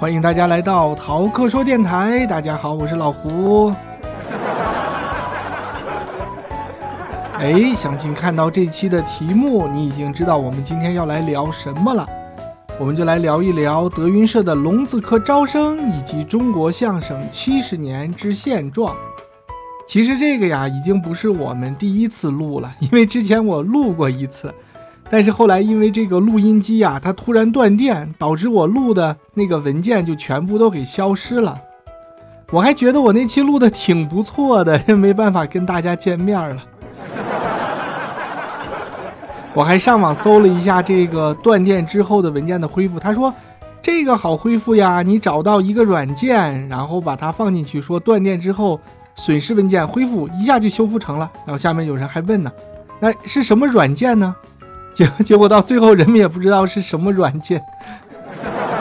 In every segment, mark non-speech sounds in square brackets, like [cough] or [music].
欢迎大家来到逃课说电台。大家好，我是老胡。[laughs] 哎，相信看到这期的题目，你已经知道我们今天要来聊什么了。我们就来聊一聊德云社的龙字科招生以及中国相声七十年之现状。其实这个呀，已经不是我们第一次录了，因为之前我录过一次，但是后来因为这个录音机呀，它突然断电，导致我录的那个文件就全部都给消失了。我还觉得我那期录的挺不错的，没办法跟大家见面了。[laughs] 我还上网搜了一下这个断电之后的文件的恢复，他说这个好恢复呀，你找到一个软件，然后把它放进去，说断电之后。损失文件恢复一下就修复成了，然后下面有人还问呢，那是什么软件呢？结 [laughs] 结果到最后人们也不知道是什么软件。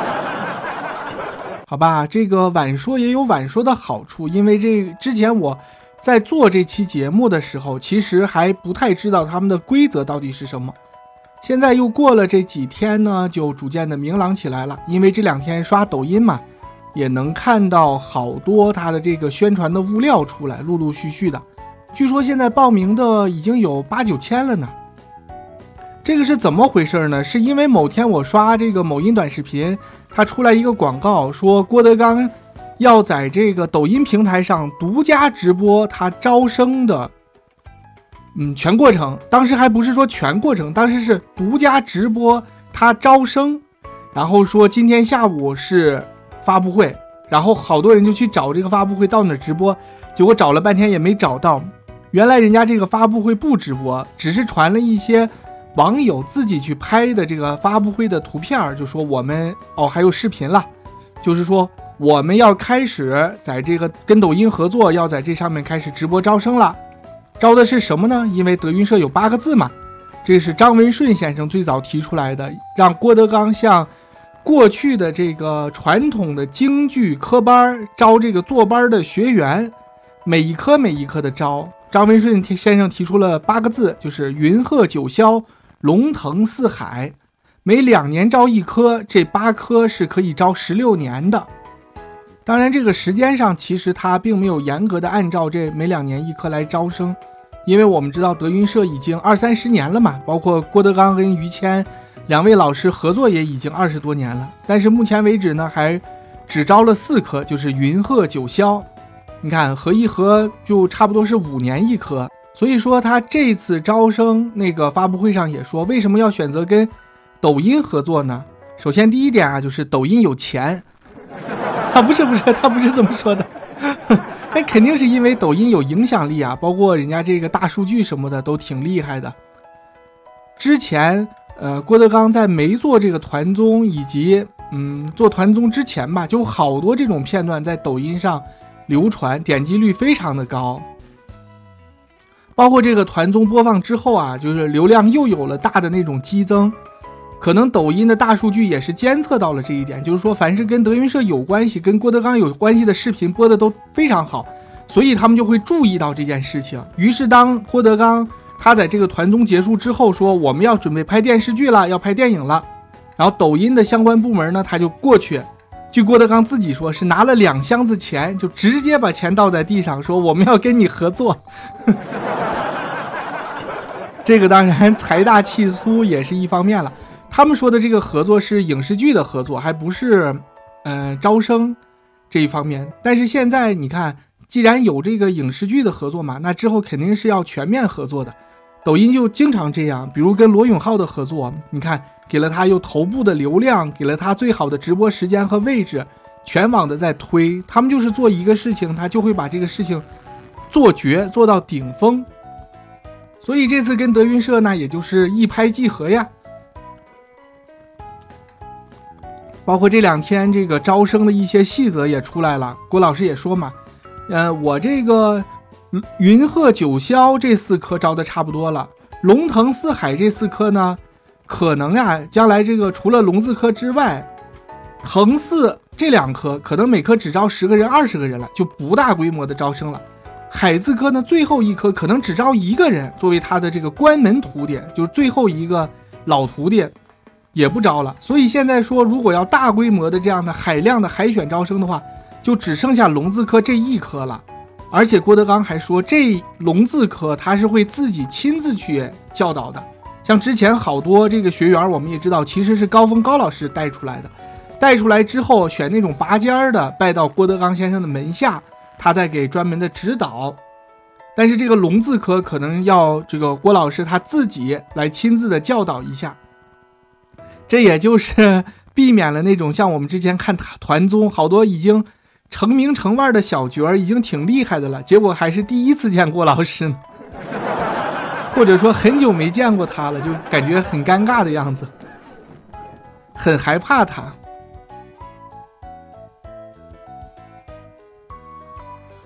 [laughs] 好吧，这个晚说也有晚说的好处，因为这之前我在做这期节目的时候，其实还不太知道他们的规则到底是什么。现在又过了这几天呢，就逐渐的明朗起来了，因为这两天刷抖音嘛。也能看到好多他的这个宣传的物料出来，陆陆续续的。据说现在报名的已经有八九千了呢。这个是怎么回事呢？是因为某天我刷这个某音短视频，它出来一个广告，说郭德纲要在这个抖音平台上独家直播他招生的，嗯，全过程。当时还不是说全过程，当时是独家直播他招生，然后说今天下午是。发布会，然后好多人就去找这个发布会到哪直播，结果找了半天也没找到。原来人家这个发布会不直播，只是传了一些网友自己去拍的这个发布会的图片儿，就说我们哦还有视频了，就是说我们要开始在这个跟抖音合作，要在这上面开始直播招生了。招的是什么呢？因为德云社有八个字嘛，这是张文顺先生最早提出来的，让郭德纲向。过去的这个传统的京剧科班招这个坐班的学员，每一科每一科的招。张文顺先生提出了八个字，就是云鹤九霄，龙腾四海，每两年招一科，这八科是可以招十六年的。当然，这个时间上其实他并没有严格的按照这每两年一科来招生，因为我们知道德云社已经二三十年了嘛，包括郭德纲跟于谦。两位老师合作也已经二十多年了，但是目前为止呢，还只招了四科，就是云鹤九霄。你看合一合就差不多是五年一科，所以说他这次招生那个发布会上也说，为什么要选择跟抖音合作呢？首先第一点啊，就是抖音有钱 [laughs] 啊，不是不是，他不是这么说的，[laughs] 那肯定是因为抖音有影响力啊，包括人家这个大数据什么的都挺厉害的。之前。呃，郭德纲在没做这个团综以及嗯做团综之前吧，就好多这种片段在抖音上流传，点击率非常的高。包括这个团综播放之后啊，就是流量又有了大的那种激增。可能抖音的大数据也是监测到了这一点，就是说凡是跟德云社有关系、跟郭德纲有关系的视频播的都非常好，所以他们就会注意到这件事情。于是当郭德纲。他在这个团综结束之后说：“我们要准备拍电视剧了，要拍电影了。”然后抖音的相关部门呢，他就过去，据郭德纲自己说是拿了两箱子钱，就直接把钱倒在地上，说：“我们要跟你合作。[laughs] ”这个当然财大气粗也是一方面了。他们说的这个合作是影视剧的合作，还不是嗯招生这一方面。但是现在你看，既然有这个影视剧的合作嘛，那之后肯定是要全面合作的。抖音就经常这样，比如跟罗永浩的合作，你看给了他用头部的流量，给了他最好的直播时间和位置，全网的在推。他们就是做一个事情，他就会把这个事情做绝，做到顶峰。所以这次跟德云社呢，也就是一拍即合呀。包括这两天这个招生的一些细则也出来了，郭老师也说嘛，呃，我这个。云鹤九霄这四科招的差不多了，龙腾四海这四科呢，可能呀，将来这个除了龙字科之外，腾四这两科可能每科只招十个人、二十个人了，就不大规模的招生了。海字科呢，最后一科可能只招一个人作为他的这个关门徒弟，就是最后一个老徒弟。也不招了。所以现在说，如果要大规模的这样的海量的海选招生的话，就只剩下龙字科这一科了。而且郭德纲还说，这龙字科他是会自己亲自去教导的。像之前好多这个学员，我们也知道，其实是高峰高老师带出来的。带出来之后，选那种拔尖儿的，拜到郭德纲先生的门下，他再给专门的指导。但是这个龙字科可能要这个郭老师他自己来亲自的教导一下，这也就是避免了那种像我们之前看团综，好多已经。成名成腕的小角儿已经挺厉害的了，结果还是第一次见郭老师呢，或者说很久没见过他了，就感觉很尴尬的样子，很害怕他。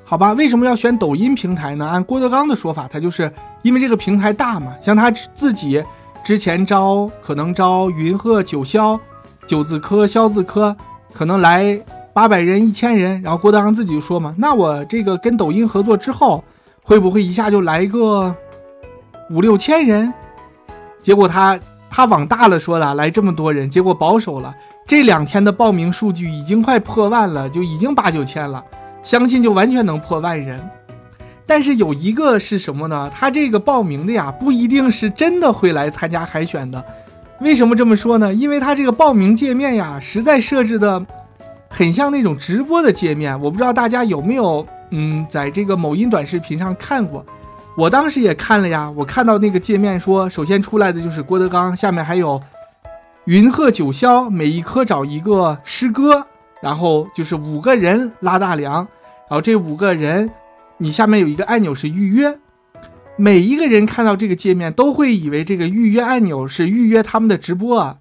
好吧，为什么要选抖音平台呢？按郭德纲的说法，他就是因为这个平台大嘛，像他自己之前招，可能招云鹤九霄、九字科、肖字科，可能来。八百人、一千人，然后郭德纲自己就说嘛：“那我这个跟抖音合作之后，会不会一下就来一个五六千人？”结果他他往大了说的，来这么多人，结果保守了。这两天的报名数据已经快破万了，就已经八九千了，相信就完全能破万人。但是有一个是什么呢？他这个报名的呀，不一定是真的会来参加海选的。为什么这么说呢？因为他这个报名界面呀，实在设置的。很像那种直播的界面，我不知道大家有没有，嗯，在这个某音短视频上看过。我当时也看了呀，我看到那个界面说，首先出来的就是郭德纲，下面还有云鹤九霄，每一科找一个师哥，然后就是五个人拉大梁，然后这五个人，你下面有一个按钮是预约，每一个人看到这个界面都会以为这个预约按钮是预约他们的直播啊，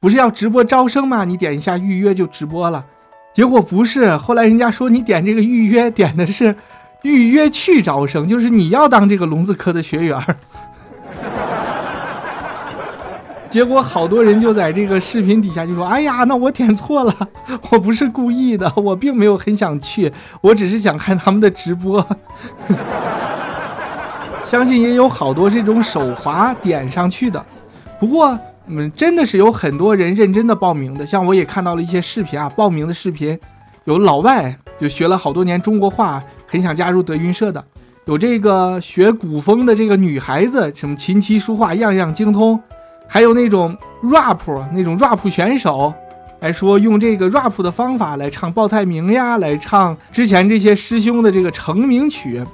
不是要直播招生吗？你点一下预约就直播了。结果不是，后来人家说你点这个预约，点的是预约去招生，就是你要当这个龙字科的学员。[laughs] 结果好多人就在这个视频底下就说：“哎呀，那我点错了，[laughs] 我不是故意的，我并没有很想去，我只是想看他们的直播。[laughs] ”相信也有好多这种手滑点上去的，不过。嗯，真的是有很多人认真的报名的，像我也看到了一些视频啊，报名的视频，有老外就学了好多年中国话，很想加入德云社的，有这个学古风的这个女孩子，什么琴棋书画样样精通，还有那种 rap 那种 rap 选手，来说用这个 rap 的方法来唱报菜名呀，来唱之前这些师兄的这个成名曲，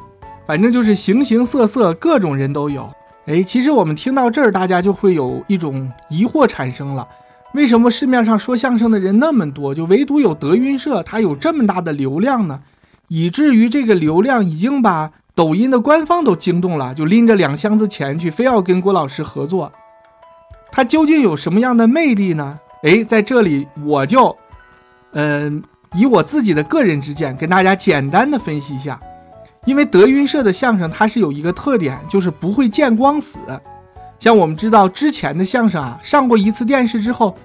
反正就是形形色色，各种人都有。哎，其实我们听到这儿，大家就会有一种疑惑产生了：为什么市面上说相声的人那么多，就唯独有德云社，它有这么大的流量呢？以至于这个流量已经把抖音的官方都惊动了，就拎着两箱子钱去，非要跟郭老师合作。它究竟有什么样的魅力呢？哎，在这里我就，嗯，以我自己的个人之见，跟大家简单的分析一下。因为德云社的相声，它是有一个特点，就是不会见光死。像我们知道之前的相声啊，上过一次电视之后，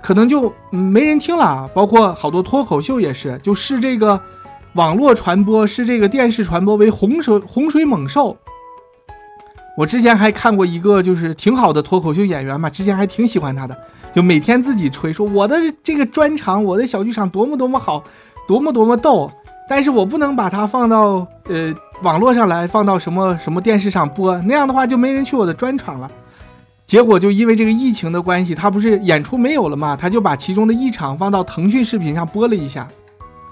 可能就没人听了。包括好多脱口秀也是，就是这个网络传播，视这个电视传播为洪水洪水猛兽。我之前还看过一个，就是挺好的脱口秀演员嘛，之前还挺喜欢他的，就每天自己吹说我的这个专场，我的小剧场多么多么好，多么多么逗。但是我不能把它放到呃网络上来，放到什么什么电视上播，那样的话就没人去我的专场了。结果就因为这个疫情的关系，他不是演出没有了嘛，他就把其中的一场放到腾讯视频上播了一下，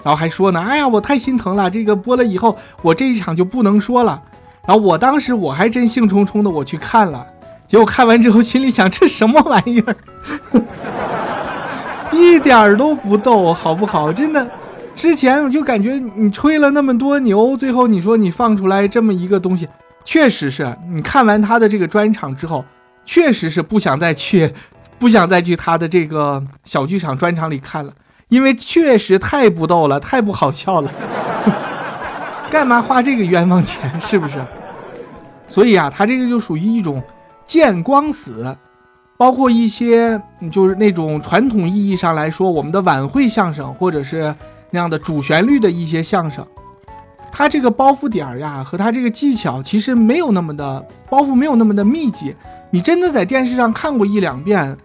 然后还说呢，哎呀，我太心疼了，这个播了以后，我这一场就不能说了。然后我当时我还真兴冲冲的我去看了，结果看完之后心里想，这什么玩意儿，[laughs] 一点儿都不逗，好不好？真的。之前我就感觉你吹了那么多牛，最后你说你放出来这么一个东西，确实是你看完他的这个专场之后，确实是不想再去，不想再去他的这个小剧场专场里看了，因为确实太不逗了，太不好笑了，[laughs] 干嘛花这个冤枉钱，是不是？所以啊，他这个就属于一种见光死，包括一些就是那种传统意义上来说，我们的晚会相声或者是。那样的主旋律的一些相声，他这个包袱点儿呀，和他这个技巧其实没有那么的包袱，没有那么的密集。你真的在电视上看过一两遍，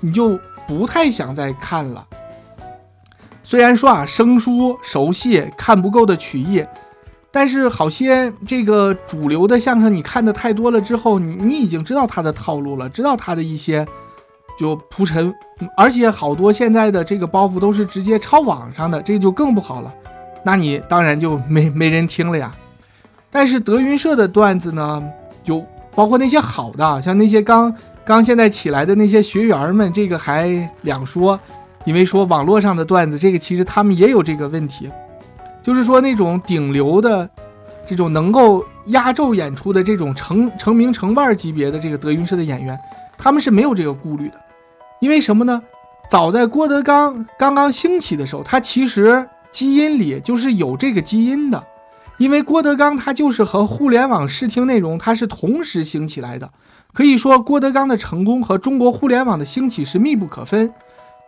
你就不太想再看了。虽然说啊，生疏熟悉，看不够的曲艺，但是好些这个主流的相声，你看的太多了之后，你你已经知道他的套路了，知道他的一些就铺陈，而且好多现在的这个包袱都是直接抄网上的，这就更不好了。那你当然就没没人听了呀。但是德云社的段子呢，就包括那些好的，像那些刚刚现在起来的那些学员们，这个还两说。因为说网络上的段子，这个其实他们也有这个问题，就是说那种顶流的，这种能够压轴演出的这种成成名成腕级别的这个德云社的演员，他们是没有这个顾虑的。因为什么呢？早在郭德纲刚刚兴起的时候，他其实基因里就是有这个基因的。因为郭德纲他就是和互联网视听内容，它是同时兴起来的。可以说，郭德纲的成功和中国互联网的兴起是密不可分。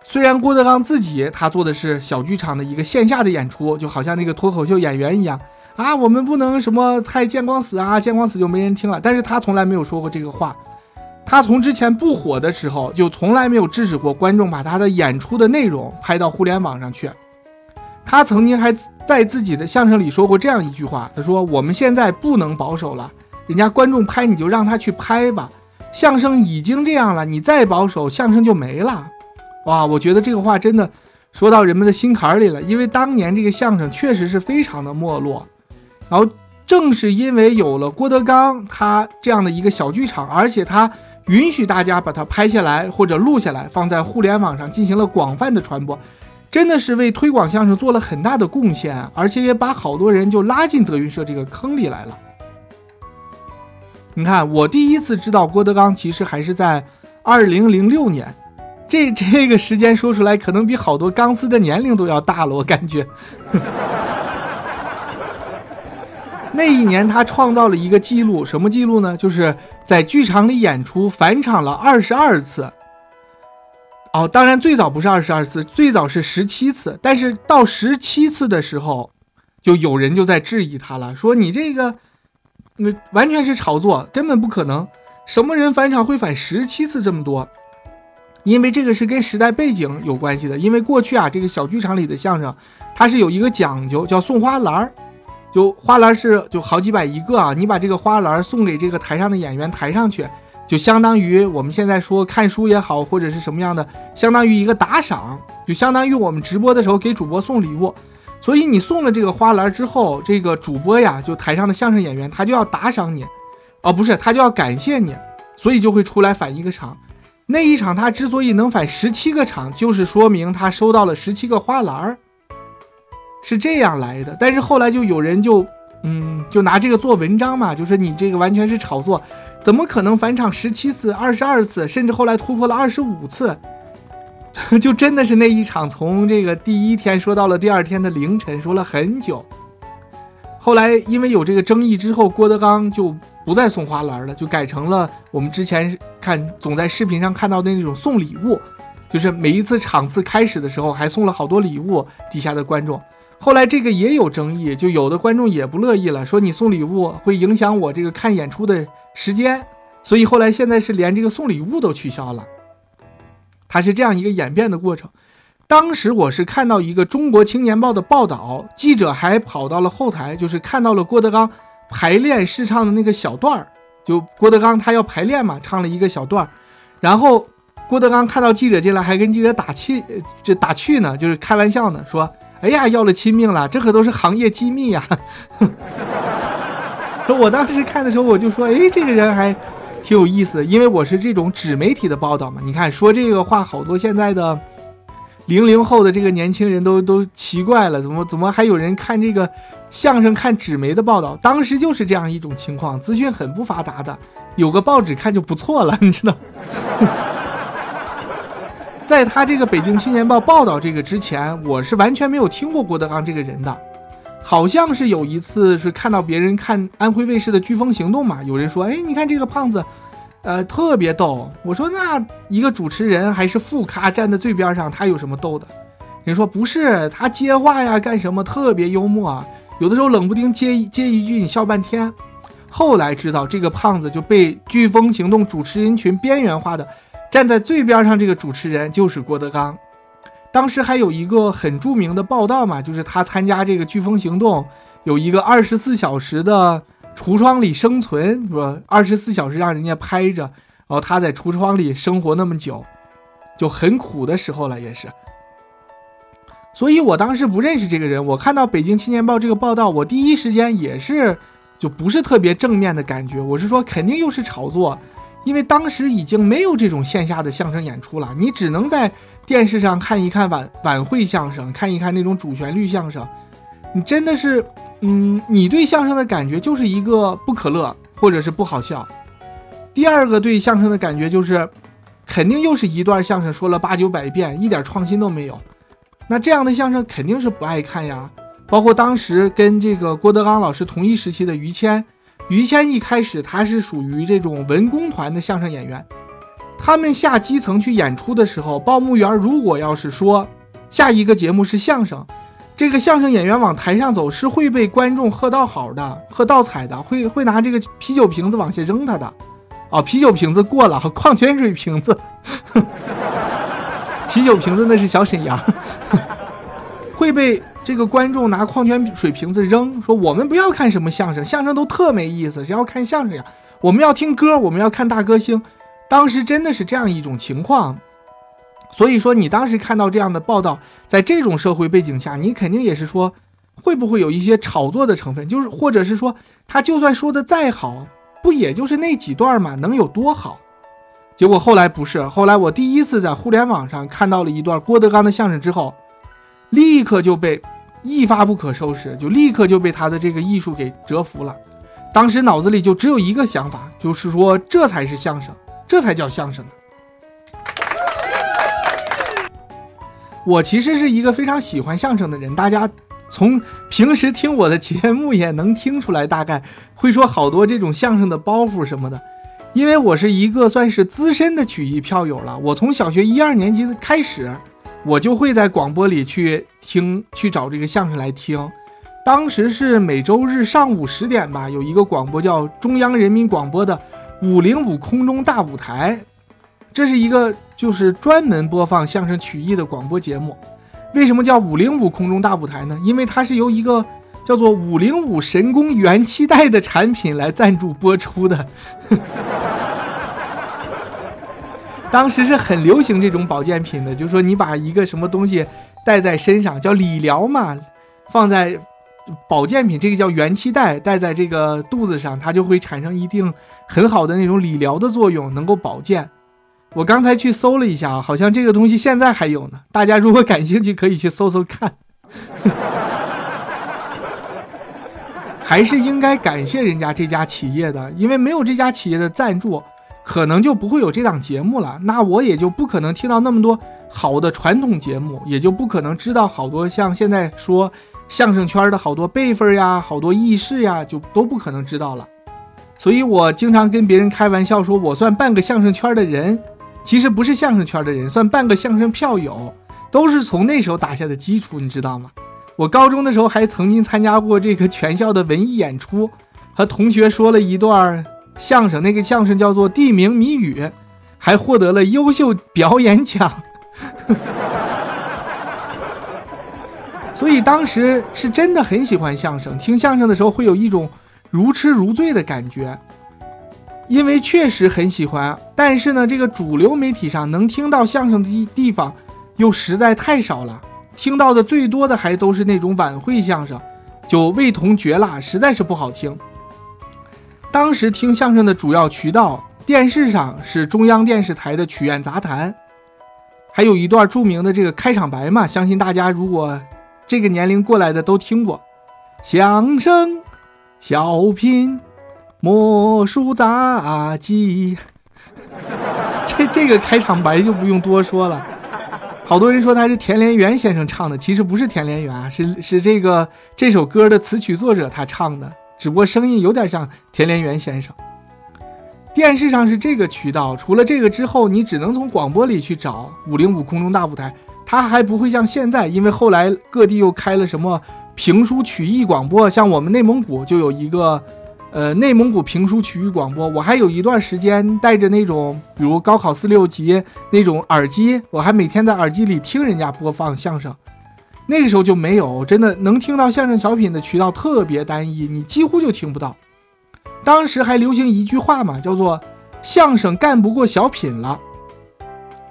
虽然郭德纲自己他做的是小剧场的一个线下的演出，就好像那个脱口秀演员一样啊，我们不能什么太见光死啊，见光死就没人听了。但是他从来没有说过这个话，他从之前不火的时候就从来没有制止过观众把他的演出的内容拍到互联网上去。他曾经还在自己的相声里说过这样一句话，他说：“我们现在不能保守了，人家观众拍你就让他去拍吧，相声已经这样了，你再保守，相声就没了。”哇，我觉得这个话真的说到人们的心坎里了，因为当年这个相声确实是非常的没落，然后正是因为有了郭德纲他这样的一个小剧场，而且他允许大家把它拍下来或者录下来，放在互联网上进行了广泛的传播，真的是为推广相声做了很大的贡献，而且也把好多人就拉进德云社这个坑里来了。你看，我第一次知道郭德纲，其实还是在二零零六年。这这个时间说出来，可能比好多钢丝的年龄都要大了。我感觉，[laughs] 那一年他创造了一个记录，什么记录呢？就是在剧场里演出返场了二十二次。哦，当然最早不是二十二次，最早是十七次。但是到十七次的时候，就有人就在质疑他了，说你这个，那完全是炒作，根本不可能。什么人返场会返十七次这么多？因为这个是跟时代背景有关系的。因为过去啊，这个小剧场里的相声，它是有一个讲究，叫送花篮儿。就花篮是就好几百一个啊，你把这个花篮送给这个台上的演员抬上去，就相当于我们现在说看书也好，或者是什么样的，相当于一个打赏，就相当于我们直播的时候给主播送礼物。所以你送了这个花篮之后，这个主播呀，就台上的相声演员，他就要打赏你，哦，不是，他就要感谢你，所以就会出来返一个场。那一场他之所以能返十七个场，就是说明他收到了十七个花篮儿，是这样来的。但是后来就有人就，嗯，就拿这个做文章嘛，就是你这个完全是炒作，怎么可能返场十七次、二十二次，甚至后来突破了二十五次？[laughs] 就真的是那一场从这个第一天说到了第二天的凌晨，说了很久。后来因为有这个争议之后，郭德纲就。不再送花篮了，就改成了我们之前看总在视频上看到的那种送礼物，就是每一次场次开始的时候还送了好多礼物，底下的观众。后来这个也有争议，就有的观众也不乐意了，说你送礼物会影响我这个看演出的时间，所以后来现在是连这个送礼物都取消了。它是这样一个演变的过程。当时我是看到一个《中国青年报》的报道，记者还跑到了后台，就是看到了郭德纲。排练试唱的那个小段儿，就郭德纲他要排练嘛，唱了一个小段儿，然后郭德纲看到记者进来，还跟记者打气，这打趣呢，就是开玩笑呢，说：“哎呀，要了亲命了，这可都是行业机密呀。[laughs] ”我当时看的时候，我就说：“哎，这个人还挺有意思，因为我是这种纸媒体的报道嘛。你看说这个话，好多现在的。”零零后的这个年轻人都都奇怪了，怎么怎么还有人看这个相声看纸媒的报道？当时就是这样一种情况，资讯很不发达的，有个报纸看就不错了，你知道？[laughs] 在他这个《北京青年报》报道这个之前，我是完全没有听过郭德纲这个人的，好像是有一次是看到别人看安徽卫视的《飓风行动》嘛，有人说，哎，你看这个胖子。呃，特别逗。我说那一个主持人还是副咖站在最边上，他有什么逗的？人说不是，他接话呀，干什么特别幽默啊，有的时候冷不丁接接一句，你笑半天。后来知道这个胖子就被飓风行动主持人群边缘化的站在最边上这个主持人就是郭德纲。当时还有一个很著名的报道嘛，就是他参加这个飓风行动，有一个二十四小时的橱窗里生存，说二十四小时让人家拍着，然后他在橱窗里生活那么久，就很苦的时候了，也是。所以我当时不认识这个人，我看到《北京青年报》这个报道，我第一时间也是就不是特别正面的感觉，我是说肯定又是炒作。因为当时已经没有这种线下的相声演出了，你只能在电视上看一看晚晚会相声，看一看那种主旋律相声。你真的是，嗯，你对相声的感觉就是一个不可乐，或者是不好笑。第二个对相声的感觉就是，肯定又是一段相声说了八九百遍，一点创新都没有。那这样的相声肯定是不爱看呀。包括当时跟这个郭德纲老师同一时期的于谦。于谦一开始他是属于这种文工团的相声演员，他们下基层去演出的时候，报幕员如果要是说下一个节目是相声，这个相声演员往台上走是会被观众喝倒好的，喝倒彩的，会会拿这个啤酒瓶子往下扔他的，哦，啤酒瓶子过了，矿泉水瓶子，[laughs] 啤酒瓶子那是小沈阳，[laughs] 会被。这个观众拿矿泉水瓶子扔，说我们不要看什么相声，相声都特没意思，谁要看相声呀？我们要听歌，我们要看大歌星。当时真的是这样一种情况，所以说你当时看到这样的报道，在这种社会背景下，你肯定也是说，会不会有一些炒作的成分？就是或者是说，他就算说的再好，不也就是那几段吗？能有多好？结果后来不是，后来我第一次在互联网上看到了一段郭德纲的相声之后，立刻就被。一发不可收拾，就立刻就被他的这个艺术给折服了。当时脑子里就只有一个想法，就是说这才是相声，这才叫相声呢。我其实是一个非常喜欢相声的人，大家从平时听我的节目也能听出来，大概会说好多这种相声的包袱什么的。因为我是一个算是资深的曲艺票友了，我从小学一二年级开始。我就会在广播里去听，去找这个相声来听。当时是每周日上午十点吧，有一个广播叫中央人民广播的五零五空中大舞台，这是一个就是专门播放相声曲艺的广播节目。为什么叫五零五空中大舞台呢？因为它是由一个叫做五零五神功元气袋的产品来赞助播出的。[laughs] 当时是很流行这种保健品的，就是说你把一个什么东西带在身上，叫理疗嘛，放在保健品，这个叫元气袋，带在这个肚子上，它就会产生一定很好的那种理疗的作用，能够保健。我刚才去搜了一下啊，好像这个东西现在还有呢，大家如果感兴趣可以去搜搜看。还是应该感谢人家这家企业的，因为没有这家企业的赞助。可能就不会有这档节目了，那我也就不可能听到那么多好的传统节目，也就不可能知道好多像现在说相声圈的好多辈分呀、好多轶事呀，就都不可能知道了。所以我经常跟别人开玩笑说，我算半个相声圈的人，其实不是相声圈的人，算半个相声票友，都是从那时候打下的基础，你知道吗？我高中的时候还曾经参加过这个全校的文艺演出，和同学说了一段。相声那个相声叫做《地名谜语》，还获得了优秀表演奖。所以当时是真的很喜欢相声，听相声的时候会有一种如痴如醉的感觉，因为确实很喜欢。但是呢，这个主流媒体上能听到相声的地地方又实在太少了，听到的最多的还都是那种晚会相声，就味同嚼蜡，实在是不好听。当时听相声的主要渠道，电视上是中央电视台的《曲苑杂谈》，还有一段著名的这个开场白嘛，相信大家如果这个年龄过来的都听过。相声、小品、魔术杂技，[laughs] 这这个开场白就不用多说了。好多人说他是田连元先生唱的，其实不是田连元啊，是是这个这首歌的词曲作者他唱的。只不过声音有点像田连元先生。电视上是这个渠道，除了这个之后，你只能从广播里去找五零五空中大舞台。它还不会像现在，因为后来各地又开了什么评书曲艺广播，像我们内蒙古就有一个呃内蒙古评书曲艺广播，我还有一段时间带着那种比如高考四六级那种耳机，我还每天在耳机里听人家播放相声。那个时候就没有，真的能听到相声小品的渠道特别单一，你几乎就听不到。当时还流行一句话嘛，叫做“相声干不过小品了”，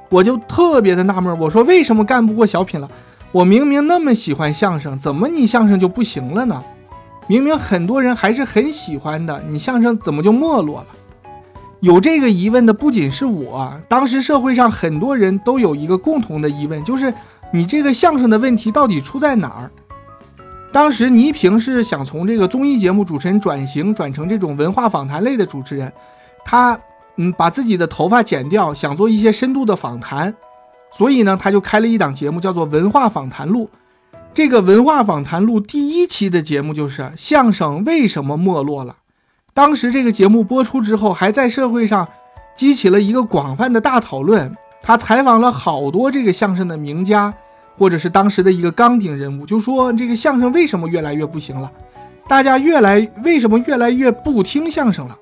我就特别的纳闷，我说为什么干不过小品了？我明明那么喜欢相声，怎么你相声就不行了呢？明明很多人还是很喜欢的，你相声怎么就没落了？有这个疑问的不仅是我，当时社会上很多人都有一个共同的疑问，就是。你这个相声的问题到底出在哪儿？当时倪萍是想从这个综艺节目主持人转型转成这种文化访谈类的主持人，她嗯把自己的头发剪掉，想做一些深度的访谈，所以呢她就开了一档节目叫做《文化访谈录》。这个《文化访谈录》第一期的节目就是相声为什么没落了。当时这个节目播出之后，还在社会上激起了一个广泛的大讨论。他采访了好多这个相声的名家。或者是当时的一个纲顶人物，就说这个相声为什么越来越不行了？大家越来为什么越来越不听相声了？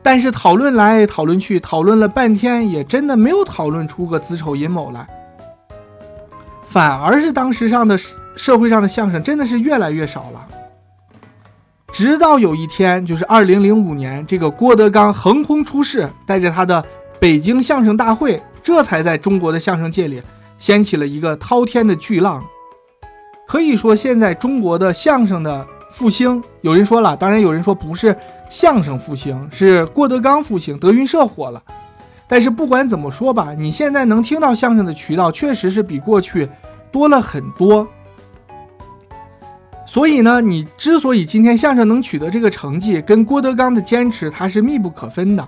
但是讨论来讨论去，讨论了半天，也真的没有讨论出个子丑寅卯来。反而是当时上的社会上的相声真的是越来越少了。直到有一天，就是二零零五年，这个郭德纲横空出世，带着他的北京相声大会。这才在中国的相声界里掀起了一个滔天的巨浪。可以说，现在中国的相声的复兴，有人说了，当然有人说不是相声复兴，是郭德纲复兴，德云社火了。但是不管怎么说吧，你现在能听到相声的渠道确实是比过去多了很多。所以呢，你之所以今天相声能取得这个成绩，跟郭德纲的坚持它是密不可分的。